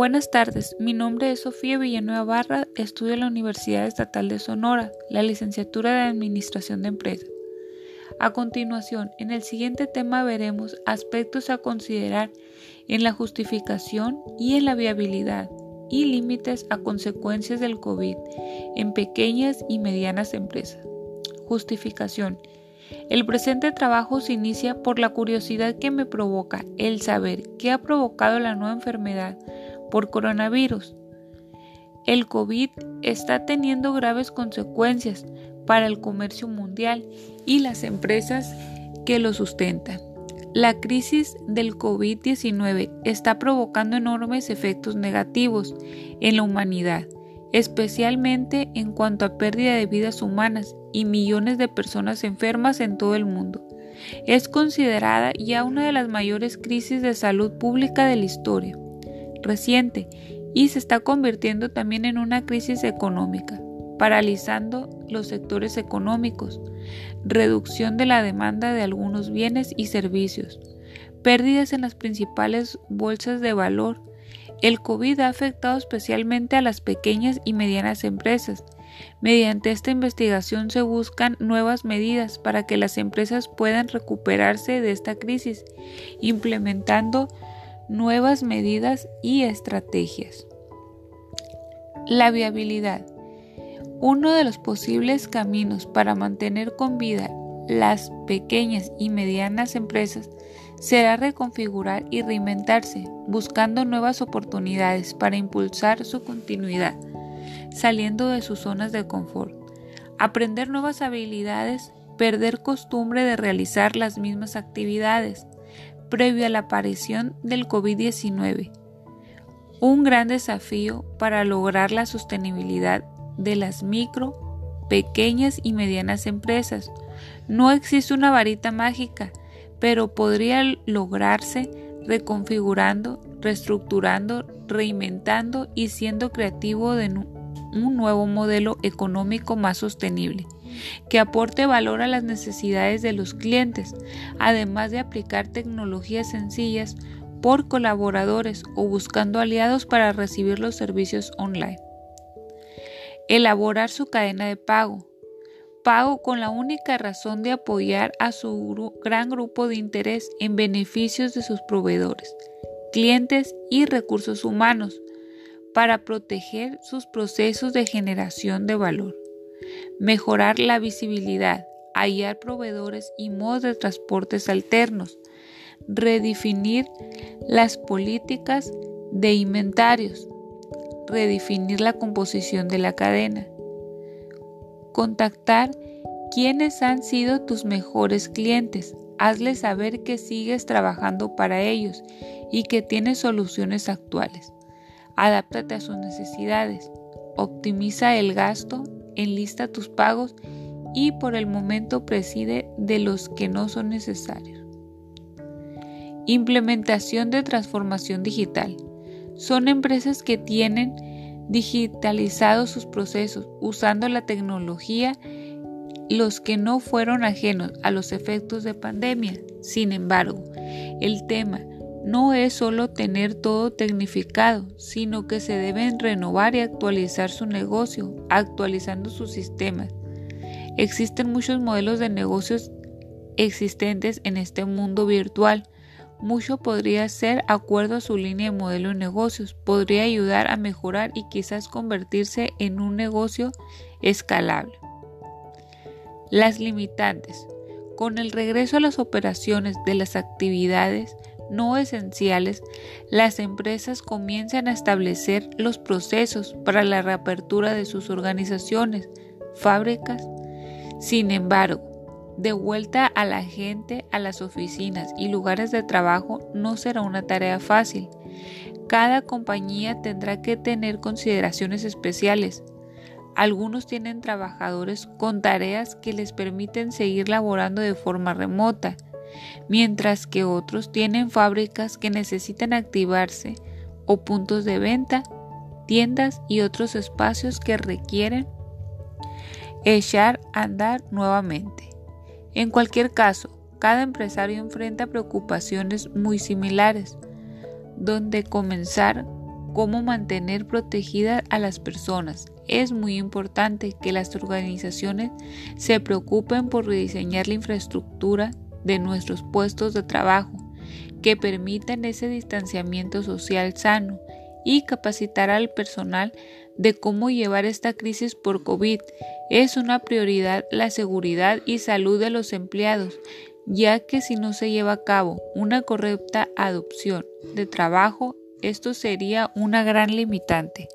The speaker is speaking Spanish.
Buenas tardes, mi nombre es Sofía Villanueva Barra, estudio en la Universidad Estatal de Sonora, la licenciatura de Administración de Empresas. A continuación, en el siguiente tema veremos aspectos a considerar en la justificación y en la viabilidad y límites a consecuencias del COVID en pequeñas y medianas empresas. Justificación. El presente trabajo se inicia por la curiosidad que me provoca el saber qué ha provocado la nueva enfermedad por coronavirus. El COVID está teniendo graves consecuencias para el comercio mundial y las empresas que lo sustentan. La crisis del COVID-19 está provocando enormes efectos negativos en la humanidad, especialmente en cuanto a pérdida de vidas humanas y millones de personas enfermas en todo el mundo. Es considerada ya una de las mayores crisis de salud pública de la historia reciente y se está convirtiendo también en una crisis económica, paralizando los sectores económicos, reducción de la demanda de algunos bienes y servicios, pérdidas en las principales bolsas de valor. El COVID ha afectado especialmente a las pequeñas y medianas empresas. Mediante esta investigación se buscan nuevas medidas para que las empresas puedan recuperarse de esta crisis, implementando nuevas medidas y estrategias. La viabilidad. Uno de los posibles caminos para mantener con vida las pequeñas y medianas empresas será reconfigurar y reinventarse, buscando nuevas oportunidades para impulsar su continuidad, saliendo de sus zonas de confort, aprender nuevas habilidades, perder costumbre de realizar las mismas actividades, previo a la aparición del COVID-19. Un gran desafío para lograr la sostenibilidad de las micro, pequeñas y medianas empresas. No existe una varita mágica, pero podría lograrse reconfigurando, reestructurando, reinventando y siendo creativo de un nuevo modelo económico más sostenible que aporte valor a las necesidades de los clientes, además de aplicar tecnologías sencillas por colaboradores o buscando aliados para recibir los servicios online. Elaborar su cadena de pago. Pago con la única razón de apoyar a su gran grupo de interés en beneficios de sus proveedores, clientes y recursos humanos para proteger sus procesos de generación de valor mejorar la visibilidad, hallar proveedores y modos de transportes alternos, redefinir las políticas de inventarios, redefinir la composición de la cadena, contactar quiénes han sido tus mejores clientes, hazles saber que sigues trabajando para ellos y que tienes soluciones actuales. Adáptate a sus necesidades, optimiza el gasto enlista tus pagos y por el momento preside de los que no son necesarios. Implementación de transformación digital. Son empresas que tienen digitalizados sus procesos usando la tecnología los que no fueron ajenos a los efectos de pandemia. Sin embargo, el tema no es solo tener todo tecnificado, sino que se deben renovar y actualizar su negocio, actualizando sus sistemas. Existen muchos modelos de negocios existentes en este mundo virtual. Mucho podría ser acuerdo a su línea de modelo de negocios, podría ayudar a mejorar y quizás convertirse en un negocio escalable. Las limitantes. Con el regreso a las operaciones de las actividades no esenciales, las empresas comienzan a establecer los procesos para la reapertura de sus organizaciones, fábricas. Sin embargo, de vuelta a la gente a las oficinas y lugares de trabajo no será una tarea fácil. Cada compañía tendrá que tener consideraciones especiales. Algunos tienen trabajadores con tareas que les permiten seguir laborando de forma remota mientras que otros tienen fábricas que necesitan activarse o puntos de venta, tiendas y otros espacios que requieren echar a andar nuevamente. En cualquier caso, cada empresario enfrenta preocupaciones muy similares, donde comenzar cómo mantener protegidas a las personas. Es muy importante que las organizaciones se preocupen por rediseñar la infraestructura de nuestros puestos de trabajo, que permitan ese distanciamiento social sano y capacitar al personal de cómo llevar esta crisis por COVID. Es una prioridad la seguridad y salud de los empleados, ya que si no se lleva a cabo una correcta adopción de trabajo, esto sería una gran limitante.